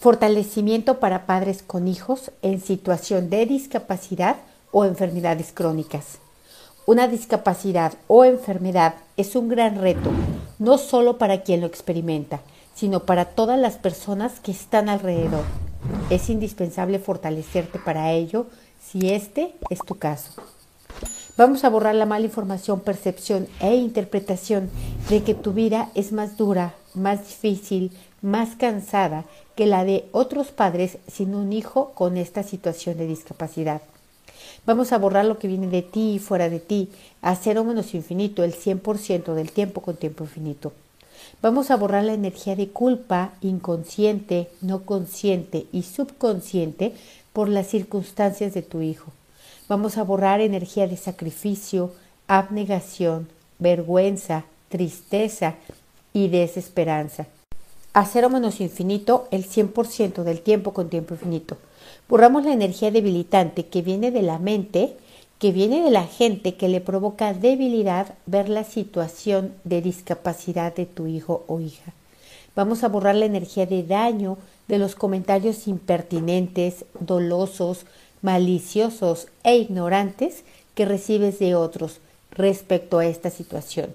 Fortalecimiento para padres con hijos en situación de discapacidad o enfermedades crónicas. Una discapacidad o enfermedad es un gran reto, no solo para quien lo experimenta, sino para todas las personas que están alrededor. Es indispensable fortalecerte para ello si este es tu caso. Vamos a borrar la mala información, percepción e interpretación de que tu vida es más dura, más difícil, más cansada que la de otros padres sin un hijo con esta situación de discapacidad. Vamos a borrar lo que viene de ti y fuera de ti, a cero menos infinito, el 100% del tiempo con tiempo infinito. Vamos a borrar la energía de culpa inconsciente, no consciente y subconsciente por las circunstancias de tu hijo. Vamos a borrar energía de sacrificio, abnegación, vergüenza, tristeza y desesperanza a cero menos infinito el 100% del tiempo con tiempo infinito. Borramos la energía debilitante que viene de la mente, que viene de la gente que le provoca debilidad ver la situación de discapacidad de tu hijo o hija. Vamos a borrar la energía de daño de los comentarios impertinentes, dolosos, maliciosos e ignorantes que recibes de otros respecto a esta situación.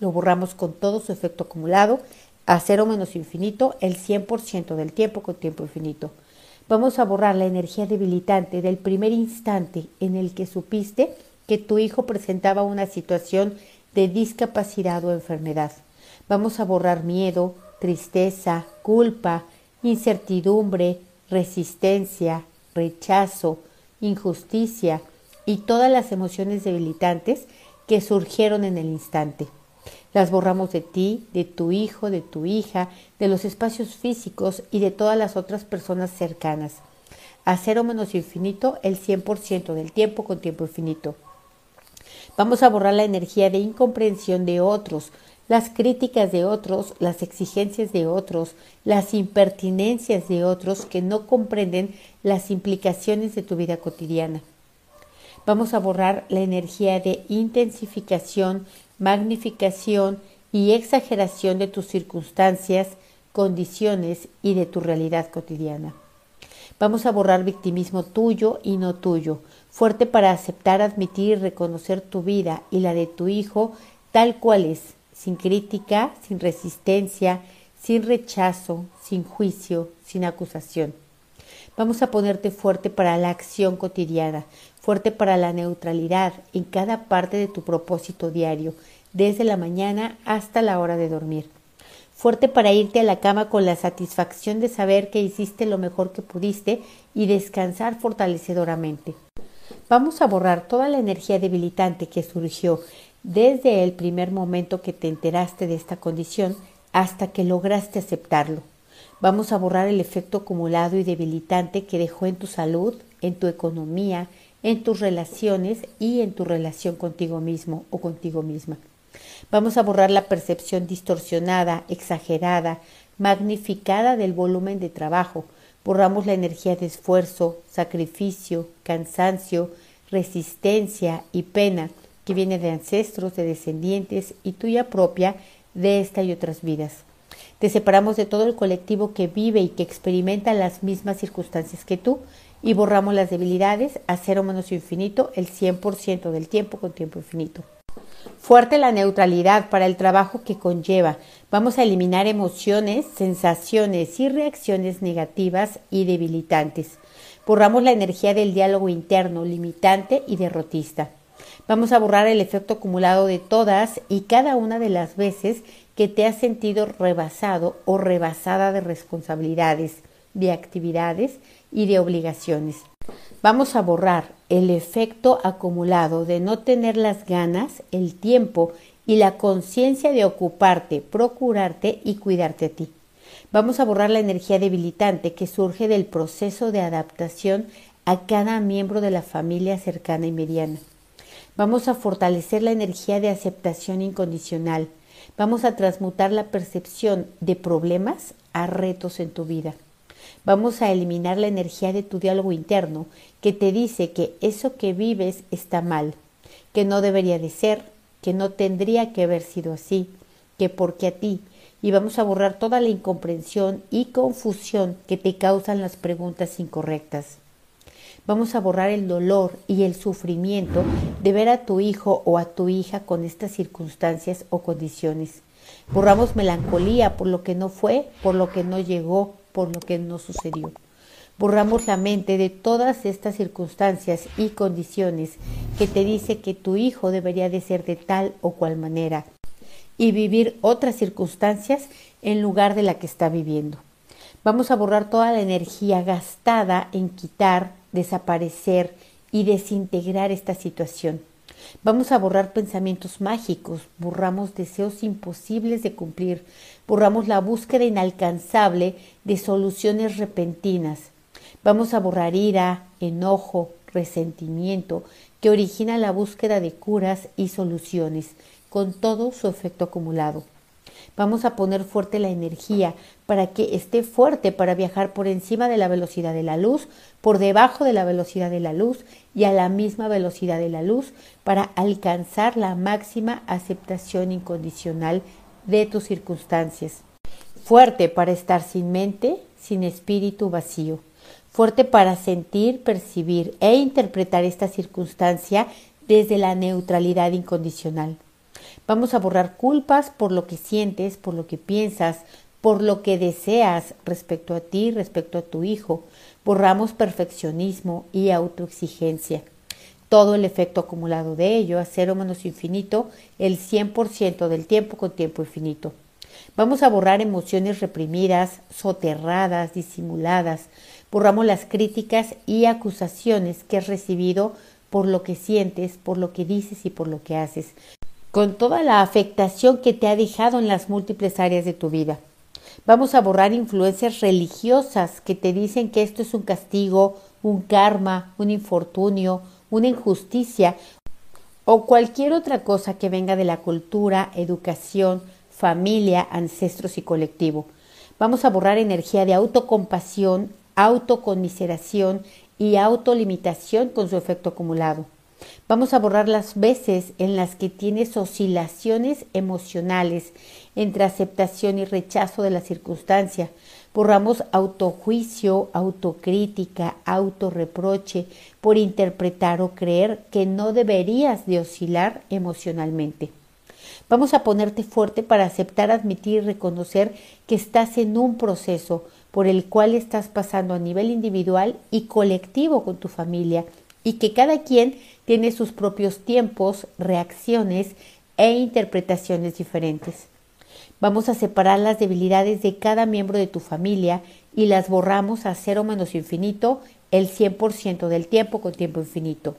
Lo borramos con todo su efecto acumulado a cero menos infinito el 100% del tiempo con tiempo infinito. Vamos a borrar la energía debilitante del primer instante en el que supiste que tu hijo presentaba una situación de discapacidad o enfermedad. Vamos a borrar miedo, tristeza, culpa, incertidumbre, resistencia, rechazo, injusticia y todas las emociones debilitantes que surgieron en el instante. Las borramos de ti, de tu hijo, de tu hija, de los espacios físicos y de todas las otras personas cercanas. A cero menos infinito el 100% del tiempo con tiempo infinito. Vamos a borrar la energía de incomprensión de otros, las críticas de otros, las exigencias de otros, las impertinencias de otros que no comprenden las implicaciones de tu vida cotidiana. Vamos a borrar la energía de intensificación magnificación y exageración de tus circunstancias, condiciones y de tu realidad cotidiana. Vamos a borrar victimismo tuyo y no tuyo, fuerte para aceptar, admitir y reconocer tu vida y la de tu hijo tal cual es, sin crítica, sin resistencia, sin rechazo, sin juicio, sin acusación. Vamos a ponerte fuerte para la acción cotidiana, fuerte para la neutralidad en cada parte de tu propósito diario, desde la mañana hasta la hora de dormir. Fuerte para irte a la cama con la satisfacción de saber que hiciste lo mejor que pudiste y descansar fortalecedoramente. Vamos a borrar toda la energía debilitante que surgió desde el primer momento que te enteraste de esta condición hasta que lograste aceptarlo. Vamos a borrar el efecto acumulado y debilitante que dejó en tu salud, en tu economía, en tus relaciones y en tu relación contigo mismo o contigo misma. Vamos a borrar la percepción distorsionada, exagerada, magnificada del volumen de trabajo. Borramos la energía de esfuerzo, sacrificio, cansancio, resistencia y pena que viene de ancestros, de descendientes y tuya propia de esta y otras vidas. Te separamos de todo el colectivo que vive y que experimenta las mismas circunstancias que tú y borramos las debilidades a cero menos infinito el 100% del tiempo con tiempo infinito. Fuerte la neutralidad para el trabajo que conlleva. Vamos a eliminar emociones, sensaciones y reacciones negativas y debilitantes. Borramos la energía del diálogo interno, limitante y derrotista. Vamos a borrar el efecto acumulado de todas y cada una de las veces que te has sentido rebasado o rebasada de responsabilidades, de actividades y de obligaciones. Vamos a borrar el efecto acumulado de no tener las ganas, el tiempo y la conciencia de ocuparte, procurarte y cuidarte a ti. Vamos a borrar la energía debilitante que surge del proceso de adaptación a cada miembro de la familia cercana y mediana. Vamos a fortalecer la energía de aceptación incondicional, Vamos a transmutar la percepción de problemas a retos en tu vida. Vamos a eliminar la energía de tu diálogo interno que te dice que eso que vives está mal, que no debería de ser, que no tendría que haber sido así, que porque a ti, y vamos a borrar toda la incomprensión y confusión que te causan las preguntas incorrectas. Vamos a borrar el dolor y el sufrimiento de ver a tu hijo o a tu hija con estas circunstancias o condiciones. Borramos melancolía por lo que no fue, por lo que no llegó, por lo que no sucedió. Borramos la mente de todas estas circunstancias y condiciones que te dice que tu hijo debería de ser de tal o cual manera y vivir otras circunstancias en lugar de la que está viviendo. Vamos a borrar toda la energía gastada en quitar, desaparecer y desintegrar esta situación. Vamos a borrar pensamientos mágicos, borramos deseos imposibles de cumplir, borramos la búsqueda inalcanzable de soluciones repentinas. Vamos a borrar ira, enojo, resentimiento, que origina la búsqueda de curas y soluciones, con todo su efecto acumulado. Vamos a poner fuerte la energía para que esté fuerte para viajar por encima de la velocidad de la luz, por debajo de la velocidad de la luz y a la misma velocidad de la luz para alcanzar la máxima aceptación incondicional de tus circunstancias. Fuerte para estar sin mente, sin espíritu vacío. Fuerte para sentir, percibir e interpretar esta circunstancia desde la neutralidad incondicional. Vamos a borrar culpas por lo que sientes, por lo que piensas, por lo que deseas respecto a ti, respecto a tu hijo. Borramos perfeccionismo y autoexigencia. Todo el efecto acumulado de ello a cero menos infinito, el 100% del tiempo con tiempo infinito. Vamos a borrar emociones reprimidas, soterradas, disimuladas. Borramos las críticas y acusaciones que has recibido por lo que sientes, por lo que dices y por lo que haces con toda la afectación que te ha dejado en las múltiples áreas de tu vida. Vamos a borrar influencias religiosas que te dicen que esto es un castigo, un karma, un infortunio, una injusticia o cualquier otra cosa que venga de la cultura, educación, familia, ancestros y colectivo. Vamos a borrar energía de autocompasión, autoconmiseración y autolimitación con su efecto acumulado. Vamos a borrar las veces en las que tienes oscilaciones emocionales entre aceptación y rechazo de la circunstancia. Borramos autojuicio, autocrítica, autorreproche por interpretar o creer que no deberías de oscilar emocionalmente. Vamos a ponerte fuerte para aceptar, admitir y reconocer que estás en un proceso por el cual estás pasando a nivel individual y colectivo con tu familia y que cada quien tiene sus propios tiempos, reacciones e interpretaciones diferentes. Vamos a separar las debilidades de cada miembro de tu familia y las borramos a cero menos infinito el 100% del tiempo con tiempo infinito.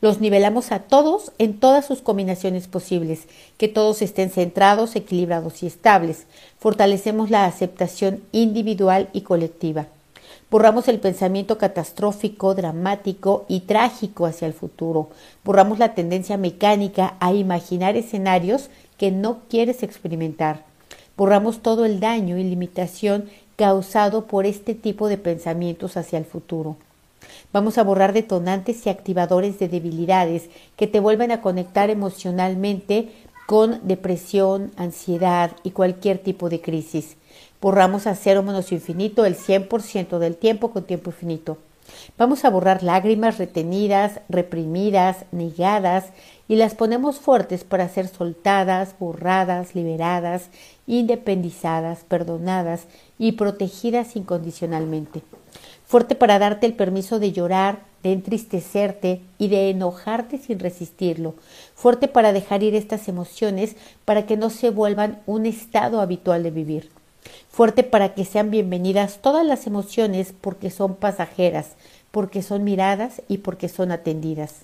Los nivelamos a todos en todas sus combinaciones posibles, que todos estén centrados, equilibrados y estables. Fortalecemos la aceptación individual y colectiva. Borramos el pensamiento catastrófico, dramático y trágico hacia el futuro. Borramos la tendencia mecánica a imaginar escenarios que no quieres experimentar. Borramos todo el daño y limitación causado por este tipo de pensamientos hacia el futuro. Vamos a borrar detonantes y activadores de debilidades que te vuelven a conectar emocionalmente con depresión, ansiedad y cualquier tipo de crisis. Borramos a cero menos infinito el 100% del tiempo con tiempo infinito. Vamos a borrar lágrimas retenidas, reprimidas, negadas y las ponemos fuertes para ser soltadas, borradas, liberadas, independizadas, perdonadas y protegidas incondicionalmente. Fuerte para darte el permiso de llorar, de entristecerte y de enojarte sin resistirlo. Fuerte para dejar ir estas emociones para que no se vuelvan un estado habitual de vivir fuerte para que sean bienvenidas todas las emociones porque son pasajeras, porque son miradas y porque son atendidas.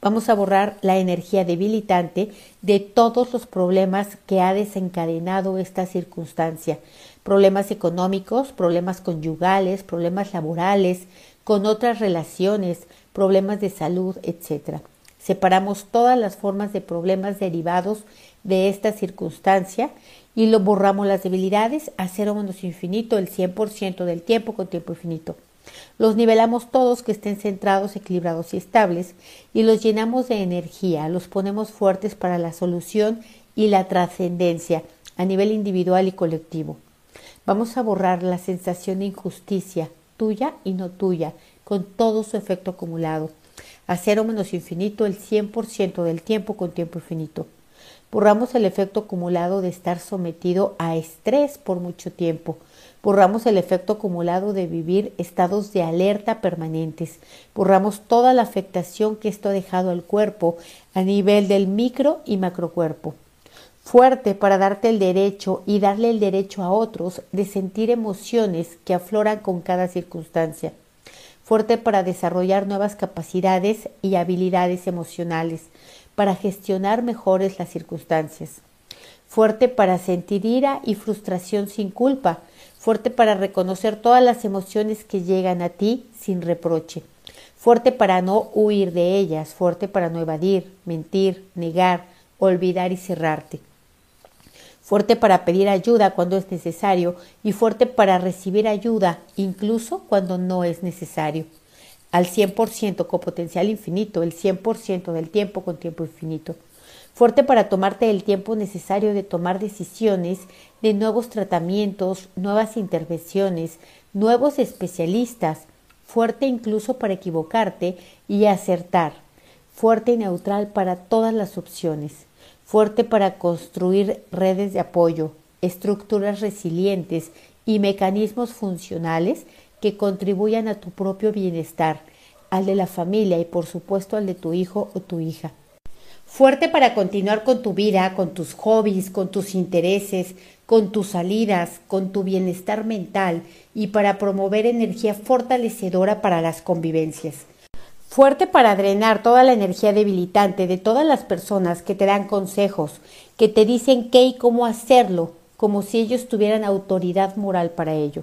Vamos a borrar la energía debilitante de todos los problemas que ha desencadenado esta circunstancia. Problemas económicos, problemas conyugales, problemas laborales, con otras relaciones, problemas de salud, etc. Separamos todas las formas de problemas derivados de esta circunstancia y lo borramos las debilidades a cero menos infinito el 100% del tiempo con tiempo infinito. Los nivelamos todos que estén centrados, equilibrados y estables y los llenamos de energía, los ponemos fuertes para la solución y la trascendencia a nivel individual y colectivo. Vamos a borrar la sensación de injusticia, tuya y no tuya, con todo su efecto acumulado. A cero menos infinito el 100% del tiempo con tiempo infinito. Borramos el efecto acumulado de estar sometido a estrés por mucho tiempo. Borramos el efecto acumulado de vivir estados de alerta permanentes. Borramos toda la afectación que esto ha dejado al cuerpo a nivel del micro y macrocuerpo. Fuerte para darte el derecho y darle el derecho a otros de sentir emociones que afloran con cada circunstancia. Fuerte para desarrollar nuevas capacidades y habilidades emocionales para gestionar mejores las circunstancias. Fuerte para sentir ira y frustración sin culpa. Fuerte para reconocer todas las emociones que llegan a ti sin reproche. Fuerte para no huir de ellas. Fuerte para no evadir, mentir, negar, olvidar y cerrarte. Fuerte para pedir ayuda cuando es necesario y fuerte para recibir ayuda incluso cuando no es necesario al 100% con potencial infinito, el 100% del tiempo con tiempo infinito. Fuerte para tomarte el tiempo necesario de tomar decisiones de nuevos tratamientos, nuevas intervenciones, nuevos especialistas. Fuerte incluso para equivocarte y acertar. Fuerte y neutral para todas las opciones. Fuerte para construir redes de apoyo, estructuras resilientes y mecanismos funcionales que contribuyan a tu propio bienestar, al de la familia y por supuesto al de tu hijo o tu hija. Fuerte para continuar con tu vida, con tus hobbies, con tus intereses, con tus salidas, con tu bienestar mental y para promover energía fortalecedora para las convivencias. Fuerte para drenar toda la energía debilitante de todas las personas que te dan consejos, que te dicen qué y cómo hacerlo, como si ellos tuvieran autoridad moral para ello.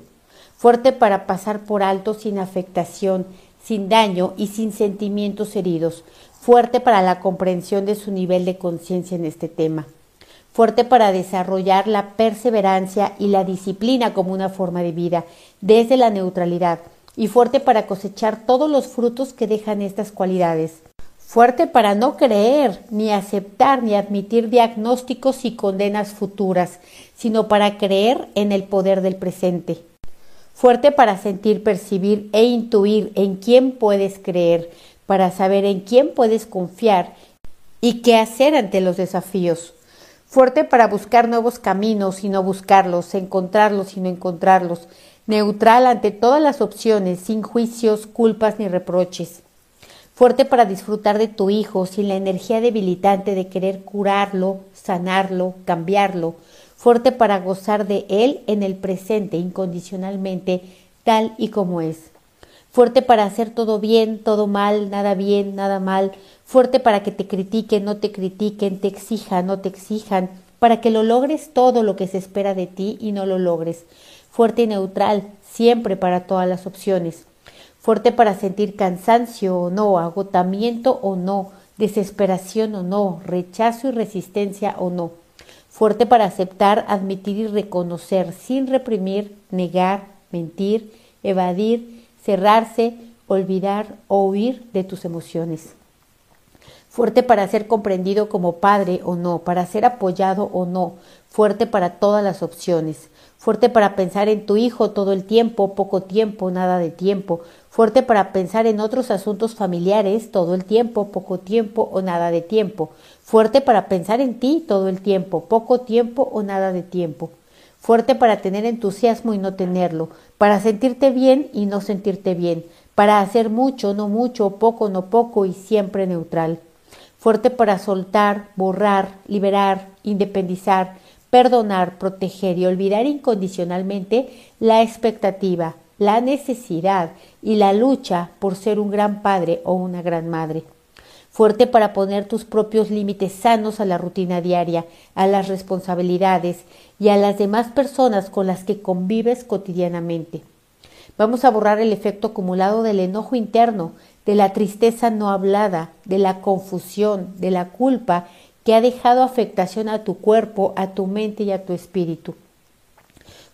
Fuerte para pasar por alto sin afectación, sin daño y sin sentimientos heridos, fuerte para la comprensión de su nivel de conciencia en este tema, fuerte para desarrollar la perseverancia y la disciplina como una forma de vida desde la neutralidad y fuerte para cosechar todos los frutos que dejan estas cualidades. Fuerte para no creer, ni aceptar, ni admitir diagnósticos y condenas futuras, sino para creer en el poder del presente fuerte para sentir, percibir e intuir en quién puedes creer, para saber en quién puedes confiar y qué hacer ante los desafíos. Fuerte para buscar nuevos caminos y no buscarlos, encontrarlos y no encontrarlos. Neutral ante todas las opciones, sin juicios, culpas ni reproches. Fuerte para disfrutar de tu hijo sin la energía debilitante de querer curarlo, sanarlo, cambiarlo fuerte para gozar de Él en el presente incondicionalmente, tal y como es. Fuerte para hacer todo bien, todo mal, nada bien, nada mal. Fuerte para que te critiquen, no te critiquen, te exijan, no te exijan. Para que lo logres todo lo que se espera de ti y no lo logres. Fuerte y neutral, siempre para todas las opciones. Fuerte para sentir cansancio o no, agotamiento o no, desesperación o no, rechazo y resistencia o no fuerte para aceptar, admitir y reconocer sin reprimir, negar, mentir, evadir, cerrarse, olvidar o huir de tus emociones. Fuerte para ser comprendido como padre o no, para ser apoyado o no, fuerte para todas las opciones, fuerte para pensar en tu hijo todo el tiempo, poco tiempo, nada de tiempo, fuerte para pensar en otros asuntos familiares todo el tiempo, poco tiempo o nada de tiempo, fuerte para pensar en ti todo el tiempo, poco tiempo o nada de tiempo, fuerte para tener entusiasmo y no tenerlo, para sentirte bien y no sentirte bien, para hacer mucho, no mucho, poco, no poco y siempre neutral, fuerte para soltar, borrar, liberar, independizar, perdonar, proteger y olvidar incondicionalmente la expectativa, la necesidad y la lucha por ser un gran padre o una gran madre fuerte para poner tus propios límites sanos a la rutina diaria, a las responsabilidades y a las demás personas con las que convives cotidianamente. Vamos a borrar el efecto acumulado del enojo interno, de la tristeza no hablada, de la confusión, de la culpa que ha dejado afectación a tu cuerpo, a tu mente y a tu espíritu.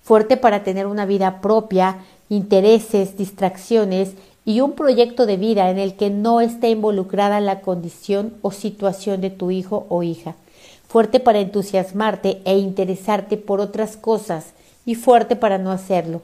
Fuerte para tener una vida propia, intereses, distracciones y un proyecto de vida en el que no esté involucrada la condición o situación de tu hijo o hija. fuerte para entusiasmarte e interesarte por otras cosas y fuerte para no hacerlo,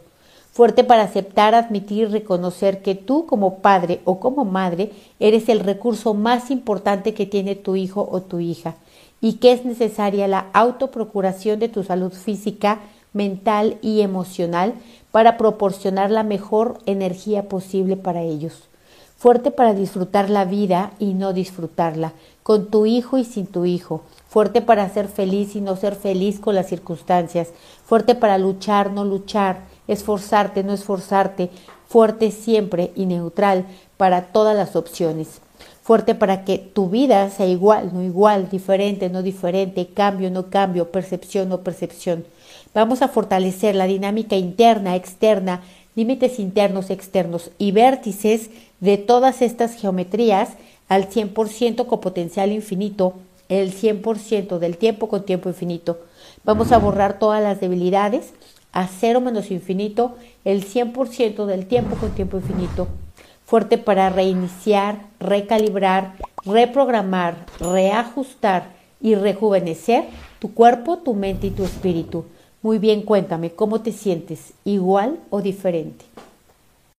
fuerte para aceptar, admitir y reconocer que tú como padre o como madre eres el recurso más importante que tiene tu hijo o tu hija y que es necesaria la autoprocuración de tu salud física, mental y emocional para proporcionar la mejor energía posible para ellos. Fuerte para disfrutar la vida y no disfrutarla, con tu hijo y sin tu hijo. Fuerte para ser feliz y no ser feliz con las circunstancias. Fuerte para luchar, no luchar. Esforzarte, no esforzarte. Fuerte siempre y neutral para todas las opciones fuerte para que tu vida sea igual, no igual, diferente, no diferente, cambio, no cambio, percepción, no percepción. Vamos a fortalecer la dinámica interna, externa, límites internos, externos y vértices de todas estas geometrías al 100% con potencial infinito, el 100% del tiempo con tiempo infinito. Vamos a borrar todas las debilidades a cero menos infinito, el 100% del tiempo con tiempo infinito fuerte para reiniciar, recalibrar, reprogramar, reajustar y rejuvenecer tu cuerpo, tu mente y tu espíritu. Muy bien, cuéntame, ¿cómo te sientes? ¿Igual o diferente?